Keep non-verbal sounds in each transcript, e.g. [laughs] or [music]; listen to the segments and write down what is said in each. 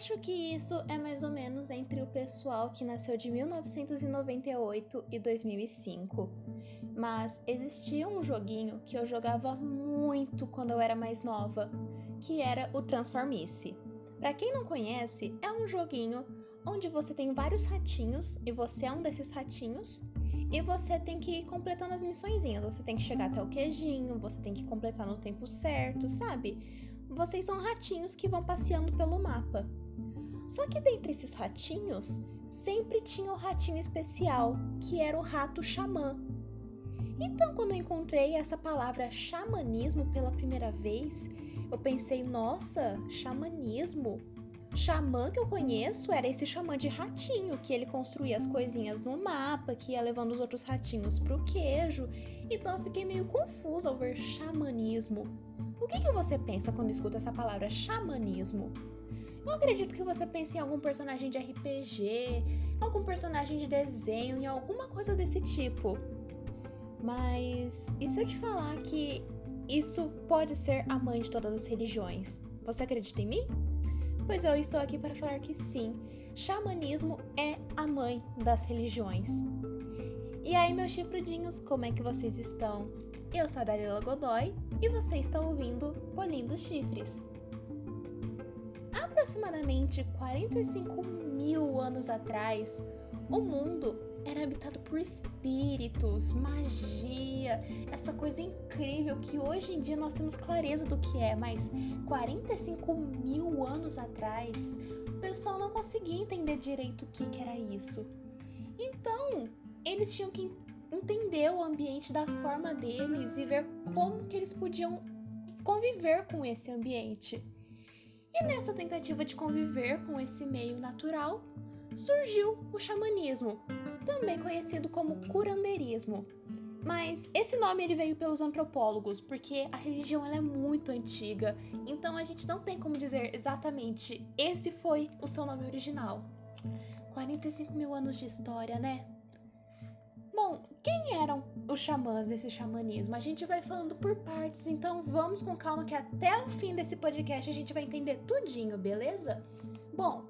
acho que isso é mais ou menos entre o pessoal que nasceu de 1998 e 2005. Mas existia um joguinho que eu jogava muito quando eu era mais nova, que era o Transformice. Para quem não conhece, é um joguinho onde você tem vários ratinhos e você é um desses ratinhos e você tem que ir completando as missõezinhas. Você tem que chegar até o queijinho, você tem que completar no tempo certo, sabe? Vocês são ratinhos que vão passeando pelo mapa. Só que dentre esses ratinhos, sempre tinha o um ratinho especial, que era o rato xamã. Então, quando eu encontrei essa palavra xamanismo pela primeira vez, eu pensei, nossa, xamanismo? Xamã que eu conheço era esse xamã de ratinho, que ele construía as coisinhas no mapa, que ia levando os outros ratinhos pro queijo. Então eu fiquei meio confusa ao ver xamanismo. O que, que você pensa quando escuta essa palavra xamanismo? Eu acredito que você pense em algum personagem de RPG, algum personagem de desenho, em alguma coisa desse tipo. Mas e se eu te falar que isso pode ser a mãe de todas as religiões? Você acredita em mim? Pois eu estou aqui para falar que sim, xamanismo é a mãe das religiões. E aí, meus chifrudinhos, como é que vocês estão? Eu sou a Darila Godoy e você está ouvindo Polindo Chifres. Aproximadamente 45 mil anos atrás, o mundo era habitado por espíritos, magia, essa coisa incrível que hoje em dia nós temos clareza do que é, mas 45 mil anos atrás o pessoal não conseguia entender direito o que, que era isso. Então, eles tinham que entender o ambiente da forma deles e ver como que eles podiam conviver com esse ambiente. E nessa tentativa de conviver com esse meio natural, surgiu o xamanismo, também conhecido como curandeirismo. Mas esse nome ele veio pelos antropólogos, porque a religião ela é muito antiga, então a gente não tem como dizer exatamente esse foi o seu nome original. 45 mil anos de história, né? Bom, quem eram os xamãs desse xamanismo? A gente vai falando por partes, então vamos com calma que até o fim desse podcast a gente vai entender tudinho, beleza? Bom,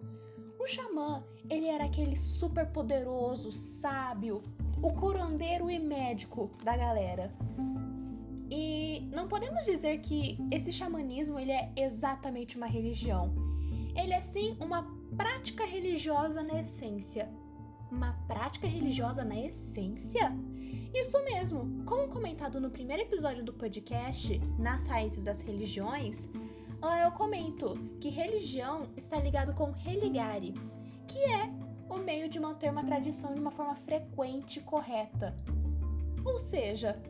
o xamã, ele era aquele super poderoso, sábio, o curandeiro e médico da galera. E não podemos dizer que esse xamanismo ele é exatamente uma religião. Ele é sim uma prática religiosa na essência. Uma prática religiosa na essência? Isso mesmo! Como comentado no primeiro episódio do podcast, Nas Raízes das Religiões, lá eu comento que religião está ligado com religare, que é o meio de manter uma tradição de uma forma frequente e correta. Ou seja,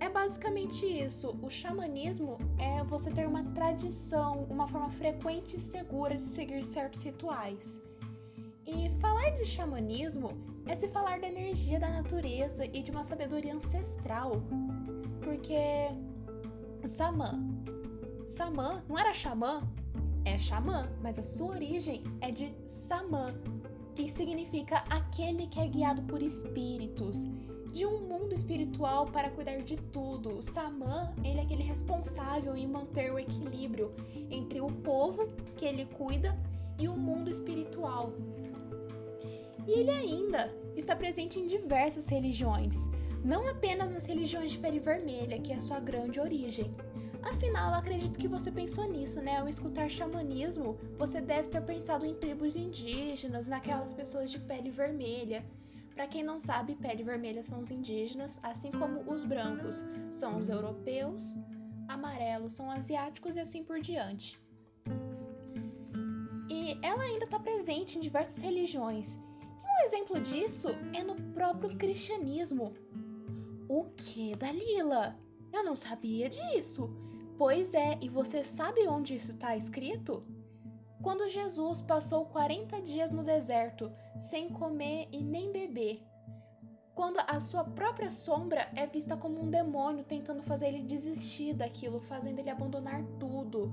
é basicamente isso. O xamanismo é você ter uma tradição, uma forma frequente e segura de seguir certos rituais. E falar de xamanismo é se falar da energia da natureza e de uma sabedoria ancestral. Porque Samã Samã não era xamã? É xamã, mas a sua origem é de Samã, que significa aquele que é guiado por espíritos, de um mundo espiritual para cuidar de tudo. O ele é aquele responsável em manter o equilíbrio entre o povo que ele cuida e o mundo espiritual. E ele ainda está presente em diversas religiões, não apenas nas religiões de pele vermelha, que é a sua grande origem, Afinal, acredito que você pensou nisso, né? Ao escutar xamanismo, você deve ter pensado em tribos indígenas, naquelas pessoas de pele vermelha. Para quem não sabe, pele vermelha são os indígenas, assim como os brancos são os europeus, amarelos são asiáticos e assim por diante. E ela ainda está presente em diversas religiões. Exemplo disso é no próprio cristianismo. O que, Dalila? Eu não sabia disso. Pois é, e você sabe onde isso está escrito? Quando Jesus passou 40 dias no deserto, sem comer e nem beber. Quando a sua própria sombra é vista como um demônio tentando fazer ele desistir daquilo, fazendo ele abandonar tudo.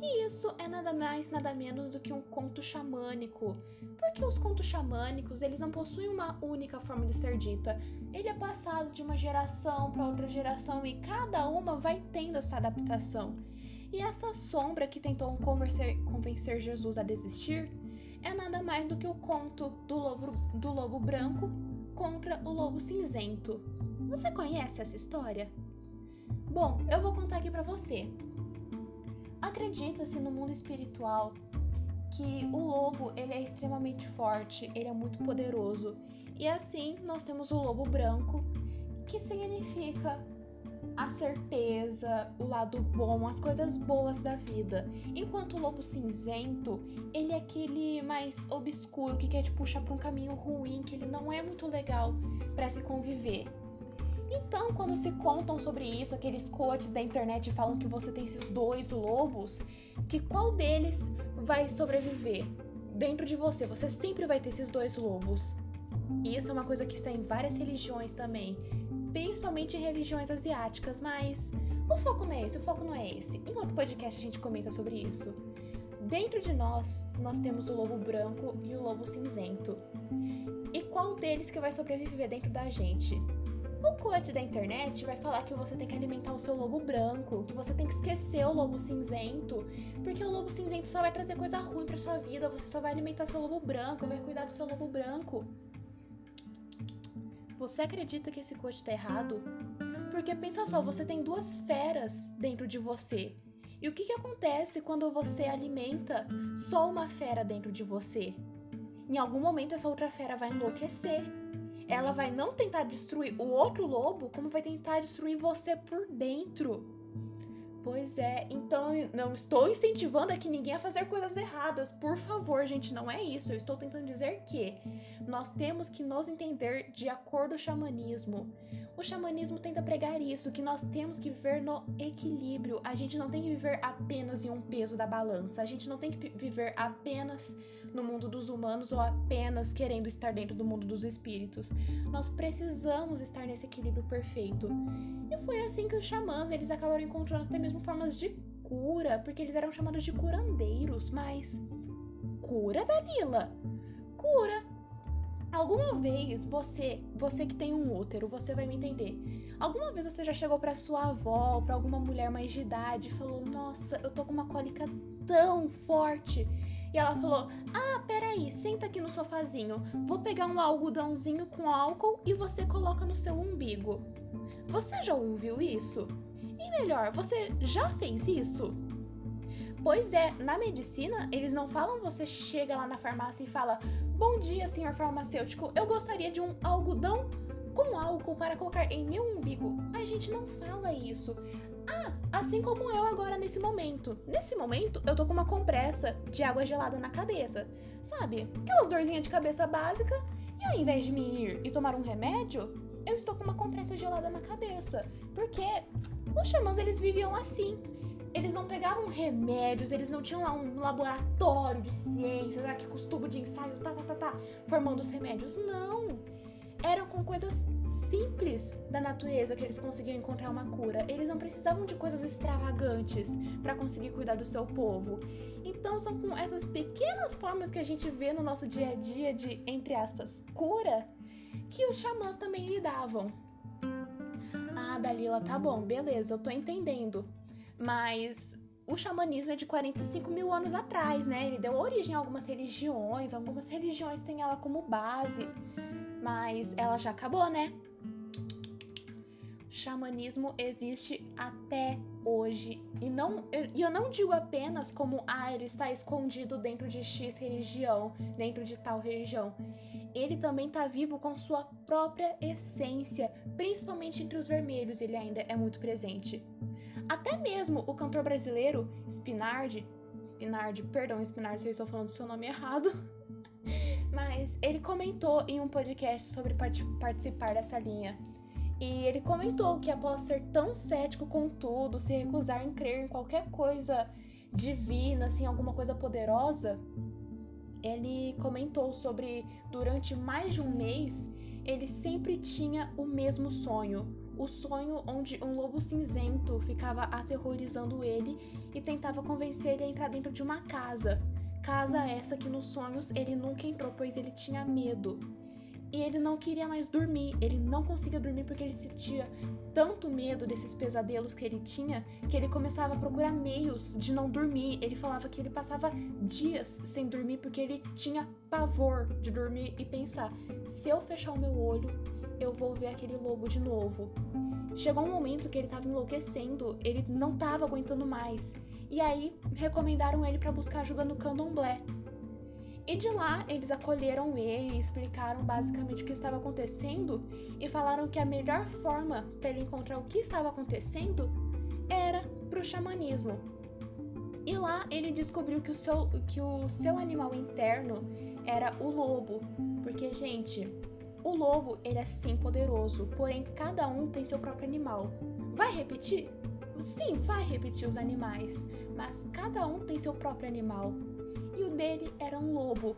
E isso é nada mais, nada menos do que um conto xamânico. Porque os contos xamânicos, eles não possuem uma única forma de ser dita. Ele é passado de uma geração para outra geração e cada uma vai tendo essa adaptação. E essa sombra que tentou convencer, convencer Jesus a desistir é nada mais do que o conto do lobo, do lobo branco contra o lobo cinzento. Você conhece essa história? Bom, eu vou contar aqui para você. Acredita-se no mundo espiritual que o lobo ele é extremamente forte, ele é muito poderoso. E assim nós temos o lobo branco, que significa a certeza, o lado bom, as coisas boas da vida. Enquanto o lobo cinzento, ele é aquele mais obscuro que quer te puxar para um caminho ruim, que ele não é muito legal para se conviver. Então, quando se contam sobre isso, aqueles coaches da internet falam que você tem esses dois lobos, que qual deles vai sobreviver? Dentro de você, você sempre vai ter esses dois lobos. E isso é uma coisa que está em várias religiões também, principalmente em religiões asiáticas, mas o foco não é esse, o foco não é esse. Em outro podcast a gente comenta sobre isso. Dentro de nós, nós temos o lobo branco e o lobo cinzento. E qual deles que vai sobreviver dentro da gente? Coach da internet vai falar que você tem que alimentar o seu lobo branco, que você tem que esquecer o lobo cinzento, porque o lobo cinzento só vai trazer coisa ruim para sua vida, você só vai alimentar seu lobo branco, vai cuidar do seu lobo branco. Você acredita que esse coach tá errado? Porque pensa só, você tem duas feras dentro de você. E o que, que acontece quando você alimenta só uma fera dentro de você? Em algum momento essa outra fera vai enlouquecer ela vai não tentar destruir o outro lobo, como vai tentar destruir você por dentro. Pois é, então não estou incentivando aqui ninguém a fazer coisas erradas. Por favor, gente, não é isso. Eu estou tentando dizer que nós temos que nos entender de acordo com o xamanismo. O xamanismo tenta pregar isso, que nós temos que viver no equilíbrio. A gente não tem que viver apenas em um peso da balança. A gente não tem que viver apenas no mundo dos humanos ou apenas querendo estar dentro do mundo dos espíritos. Nós precisamos estar nesse equilíbrio perfeito. E foi assim que os xamãs, eles acabaram encontrando até mesmo formas de cura, porque eles eram chamados de curandeiros, mas cura, Dalila? Cura. Alguma vez você, você que tem um útero, você vai me entender. Alguma vez você já chegou para sua avó, para alguma mulher mais de idade e falou: "Nossa, eu tô com uma cólica tão forte e ela falou: Ah, peraí, senta aqui no sofazinho. Vou pegar um algodãozinho com álcool e você coloca no seu umbigo. Você já ouviu isso? E melhor, você já fez isso? Pois é, na medicina, eles não falam você chega lá na farmácia e fala: Bom dia, senhor farmacêutico, eu gostaria de um algodão com álcool para colocar em meu umbigo. A gente não fala isso. Ah, assim como eu agora nesse momento. Nesse momento, eu tô com uma compressa de água gelada na cabeça. Sabe? Aquelas dorzinhas de cabeça básica. E ao invés de me ir e tomar um remédio, eu estou com uma compressa gelada na cabeça. Porque os xamãs, eles viviam assim. Eles não pegavam remédios, eles não tinham lá um laboratório de ciências, com os tubos de ensaio, tá, tá, tá, tá, formando os remédios. Não! eram com coisas simples da natureza que eles conseguiam encontrar uma cura. Eles não precisavam de coisas extravagantes para conseguir cuidar do seu povo. Então são com essas pequenas formas que a gente vê no nosso dia a dia de, entre aspas, cura, que os xamãs também lidavam. Ah, Dalila, tá bom, beleza, eu tô entendendo. Mas o xamanismo é de 45 mil anos atrás, né? Ele deu origem a algumas religiões, algumas religiões têm ela como base mas ela já acabou, né? Xamanismo existe até hoje e não eu, eu não digo apenas como ah ele está escondido dentro de X religião, dentro de tal religião. Ele também está vivo com sua própria essência, principalmente entre os vermelhos, ele ainda é muito presente. Até mesmo o cantor brasileiro Spinardi, Spinardi, perdão Spinardi se eu estou falando seu nome [laughs] errado, mas ele comentou em um podcast sobre part participar dessa linha. E ele comentou que após ser tão cético com tudo, se recusar em crer em qualquer coisa divina, assim, alguma coisa poderosa, ele comentou sobre durante mais de um mês ele sempre tinha o mesmo sonho. O sonho onde um lobo cinzento ficava aterrorizando ele e tentava convencer ele a entrar dentro de uma casa. Casa essa que nos sonhos ele nunca entrou, pois ele tinha medo. E ele não queria mais dormir, ele não conseguia dormir porque ele sentia tanto medo desses pesadelos que ele tinha que ele começava a procurar meios de não dormir. Ele falava que ele passava dias sem dormir porque ele tinha pavor de dormir e pensar: se eu fechar o meu olho, eu vou ver aquele lobo de novo. Chegou um momento que ele estava enlouquecendo, ele não estava aguentando mais. E aí recomendaram ele para buscar ajuda no candomblé. E de lá eles acolheram ele explicaram basicamente o que estava acontecendo e falaram que a melhor forma para ele encontrar o que estava acontecendo era pro xamanismo. E lá ele descobriu que o seu, que o seu animal interno era o lobo. Porque, gente, o lobo ele é sim poderoso, porém cada um tem seu próprio animal. Vai repetir? Sim, vai repetir os animais, mas cada um tem seu próprio animal e o dele era um lobo.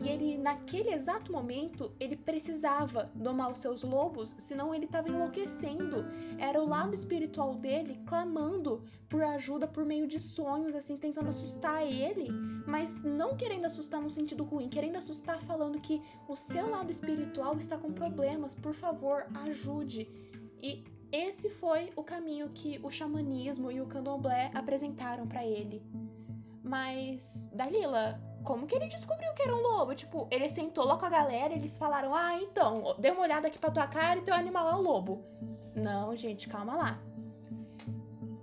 E ele, naquele exato momento, ele precisava domar os seus lobos, senão ele estava enlouquecendo. Era o lado espiritual dele clamando por ajuda por meio de sonhos, assim, tentando assustar ele, mas não querendo assustar no sentido ruim, querendo assustar falando que o seu lado espiritual está com problemas, por favor, ajude. E esse foi o caminho que o xamanismo e o candomblé apresentaram para ele. Mas, Dalila, como que ele descobriu que era um lobo? Tipo, ele sentou lá com a galera e eles falaram: Ah, então, dê uma olhada aqui pra tua cara e teu animal é um lobo. Não, gente, calma lá.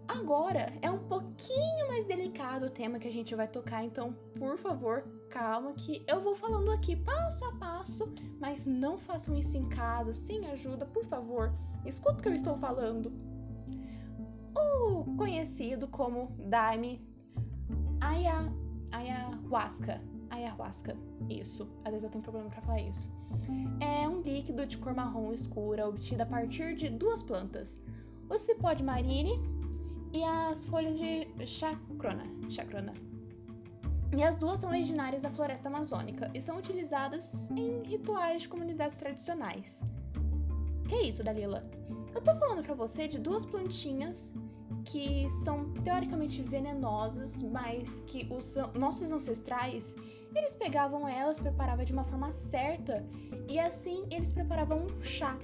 Agora é um pouquinho mais delicado o tema que a gente vai tocar, então, por favor, calma que eu vou falando aqui passo a passo, mas não façam isso em casa, sem ajuda, por favor. Escuta o que eu estou falando. O conhecido como Daime Aya, ayahuasca. Ayahuasca. Isso. Às vezes eu tenho problema para falar isso. É um líquido de cor marrom escura obtido a partir de duas plantas: o cipó de marine e as folhas de chacrona. chacrona. E as duas são originárias da floresta amazônica e são utilizadas em rituais de comunidades tradicionais. Que é isso, Dalila? Eu tô falando para você de duas plantinhas que são teoricamente venenosas, mas que os nossos ancestrais eles pegavam elas, preparavam de uma forma certa e assim eles preparavam um chá.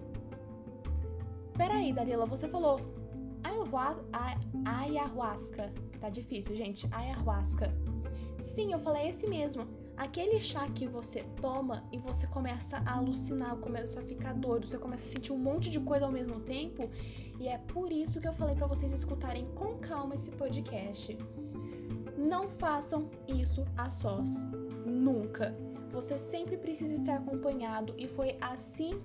Peraí, Dalila, você falou ayahuasca. Tá difícil, gente. Ayahuasca. Sim, eu falei esse mesmo. Aquele chá que você toma e você começa a alucinar, começa a ficar doido, você começa a sentir um monte de coisa ao mesmo tempo, e é por isso que eu falei para vocês escutarem com calma esse podcast. Não façam isso a sós. Nunca. Você sempre precisa estar acompanhado e foi assim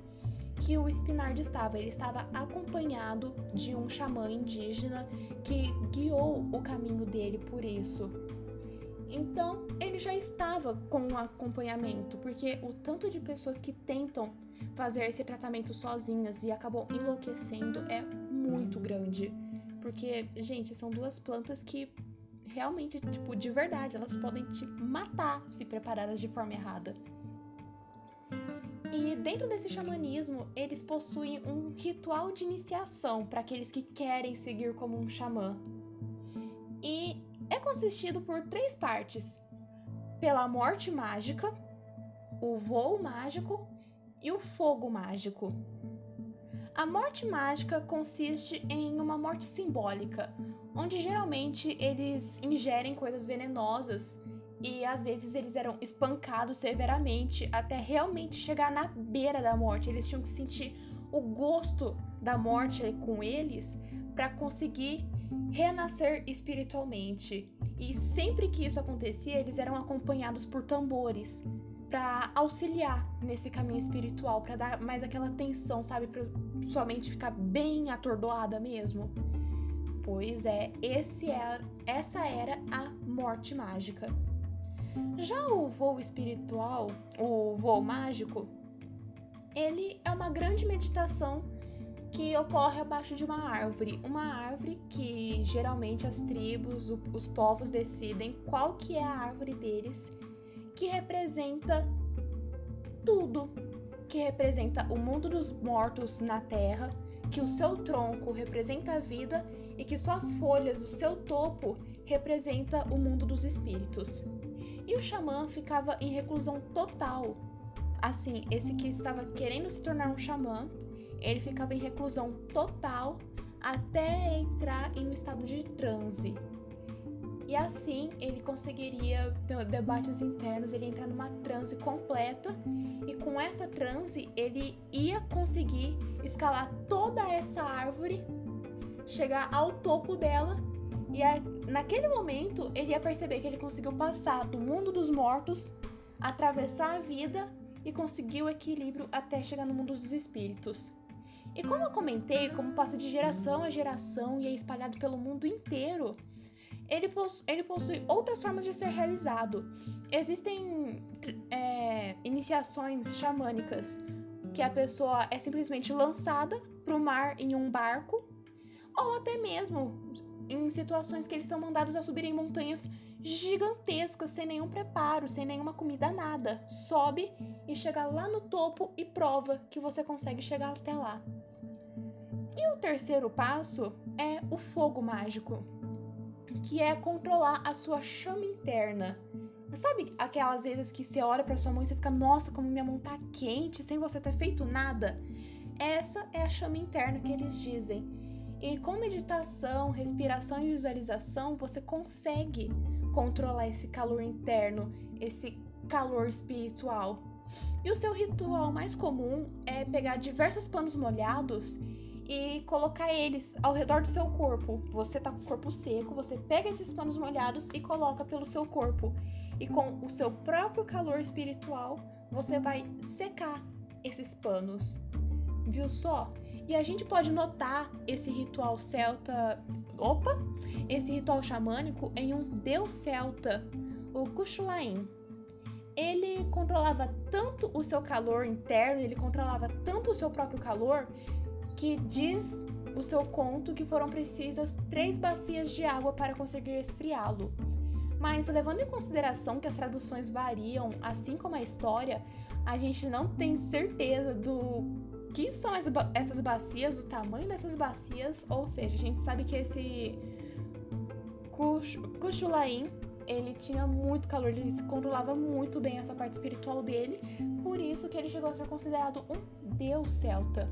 que o Spinard estava. Ele estava acompanhado de um xamã indígena que guiou o caminho dele por isso. Então, ele já estava com um acompanhamento, porque o tanto de pessoas que tentam fazer esse tratamento sozinhas e acabam enlouquecendo é muito grande. Porque, gente, são duas plantas que realmente, tipo, de verdade, elas podem te matar se preparadas de forma errada. E dentro desse xamanismo, eles possuem um ritual de iniciação para aqueles que querem seguir como um xamã. E é consistido por três partes: pela morte mágica, o voo mágico e o fogo mágico. A morte mágica consiste em uma morte simbólica, onde geralmente eles ingerem coisas venenosas e às vezes eles eram espancados severamente até realmente chegar na beira da morte. Eles tinham que sentir o gosto da morte com eles para conseguir renascer espiritualmente. E sempre que isso acontecia, eles eram acompanhados por tambores para auxiliar nesse caminho espiritual, para dar mais aquela tensão, sabe, para sua mente ficar bem atordoada mesmo. Pois é, esse é, essa era a morte mágica. Já o voo espiritual, o voo mágico, ele é uma grande meditação que ocorre abaixo de uma árvore. Uma árvore que geralmente as tribos, os povos decidem qual que é a árvore deles, que representa tudo, que representa o mundo dos mortos na terra, que o seu tronco representa a vida e que suas folhas, o seu topo, representa o mundo dos espíritos. E o xamã ficava em reclusão total. Assim, esse que estava querendo se tornar um xamã ele ficava em reclusão total até entrar em um estado de transe. E assim ele conseguiria ter debates internos, ele entrar numa transe completa e com essa transe ele ia conseguir escalar toda essa árvore, chegar ao topo dela e a, naquele momento ele ia perceber que ele conseguiu passar do mundo dos mortos, atravessar a vida e conseguir o equilíbrio até chegar no mundo dos espíritos. E como eu comentei, como passa de geração a geração e é espalhado pelo mundo inteiro, ele, possu ele possui outras formas de ser realizado. Existem é, iniciações xamânicas que a pessoa é simplesmente lançada para o mar em um barco, ou até mesmo em situações que eles são mandados a subir em montanhas gigantescas, sem nenhum preparo, sem nenhuma comida, nada. Sobe e chega lá no topo e prova que você consegue chegar até lá. E o terceiro passo é o fogo mágico, que é controlar a sua chama interna. Sabe aquelas vezes que você olha para sua mão e você fica, nossa, como minha mão tá quente, sem você ter feito nada? Essa é a chama interna que eles dizem. E com meditação, respiração e visualização, você consegue controlar esse calor interno, esse calor espiritual. E o seu ritual mais comum é pegar diversos panos molhados e colocar eles ao redor do seu corpo. Você tá com o corpo seco, você pega esses panos molhados e coloca pelo seu corpo. E com o seu próprio calor espiritual, você vai secar esses panos. Viu só? E a gente pode notar esse ritual celta. Opa! Esse ritual xamânico em um deus celta, o Kushulain. Ele controlava tanto o seu calor interno, ele controlava tanto o seu próprio calor, que diz o seu conto que foram precisas três bacias de água para conseguir esfriá-lo. Mas levando em consideração que as traduções variam, assim como a história, a gente não tem certeza do que são essas bacias, o tamanho dessas bacias, ou seja, a gente sabe que esse Kushulain, ele tinha muito calor, ele controlava muito bem essa parte espiritual dele, por isso que ele chegou a ser considerado um deus celta.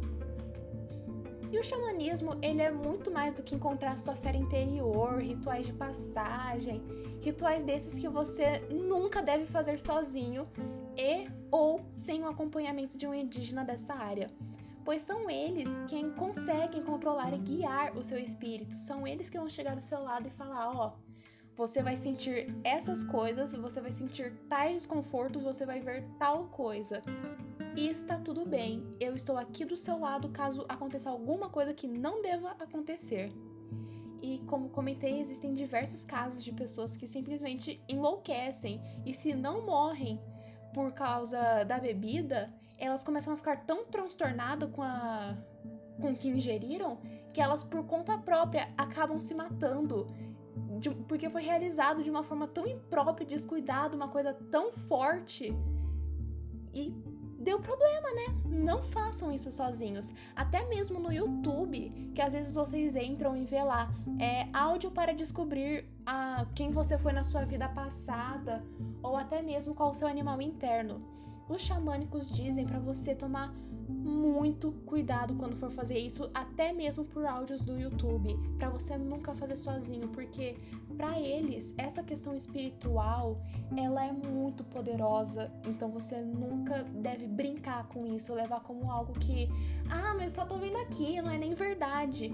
E o xamanismo, ele é muito mais do que encontrar sua fé interior, rituais de passagem, rituais desses que você nunca deve fazer sozinho e ou sem o acompanhamento de um indígena dessa área pois são eles quem conseguem controlar e guiar o seu espírito. São eles que vão chegar do seu lado e falar: ó, oh, você vai sentir essas coisas, você vai sentir tais desconfortos, você vai ver tal coisa. E está tudo bem, eu estou aqui do seu lado caso aconteça alguma coisa que não deva acontecer. E como comentei, existem diversos casos de pessoas que simplesmente enlouquecem. E se não morrem por causa da bebida, elas começam a ficar tão transtornadas com a com o que ingeriram que elas por conta própria acabam se matando. De, porque foi realizado de uma forma tão imprópria, descuidada, uma coisa tão forte. E deu problema, né? Não façam isso sozinhos. Até mesmo no YouTube, que às vezes vocês entram e vê lá, é áudio para descobrir a, quem você foi na sua vida passada, ou até mesmo qual o seu animal interno. Os xamânicos dizem para você tomar muito cuidado quando for fazer isso, até mesmo por áudios do YouTube, para você nunca fazer sozinho, porque para eles essa questão espiritual, ela é muito poderosa, então você nunca deve brincar com isso, levar como algo que, ah, mas só tô vendo aqui, não é nem verdade.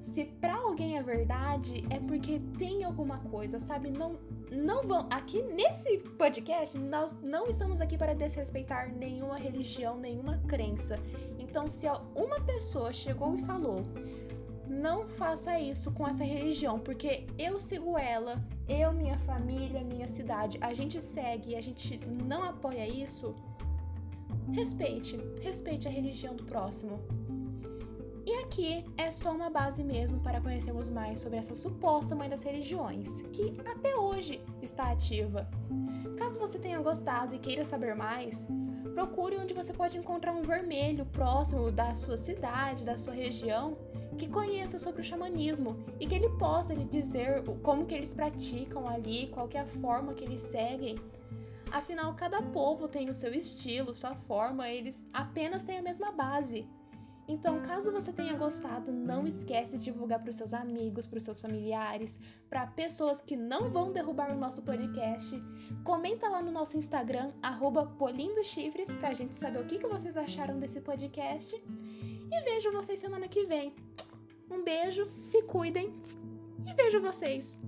Se para alguém é verdade, é porque tem alguma coisa, sabe? Não não vão. Aqui nesse podcast, nós não estamos aqui para desrespeitar nenhuma religião, nenhuma crença. Então, se uma pessoa chegou e falou, não faça isso com essa religião, porque eu sigo ela, eu, minha família, minha cidade, a gente segue e a gente não apoia isso. Respeite, respeite a religião do próximo. E aqui é só uma base mesmo para conhecermos mais sobre essa suposta mãe das religiões, que até hoje está ativa. Caso você tenha gostado e queira saber mais, procure onde você pode encontrar um vermelho próximo da sua cidade, da sua região, que conheça sobre o xamanismo e que ele possa lhe dizer como que eles praticam ali, qual que é a forma que eles seguem. Afinal, cada povo tem o seu estilo, sua forma, eles apenas têm a mesma base. Então, caso você tenha gostado, não esquece de divulgar para os seus amigos, para os seus familiares, para pessoas que não vão derrubar o nosso podcast. Comenta lá no nosso Instagram, @polindochifres, para a gente saber o que, que vocês acharam desse podcast. E vejo vocês semana que vem. Um beijo, se cuidem e vejo vocês.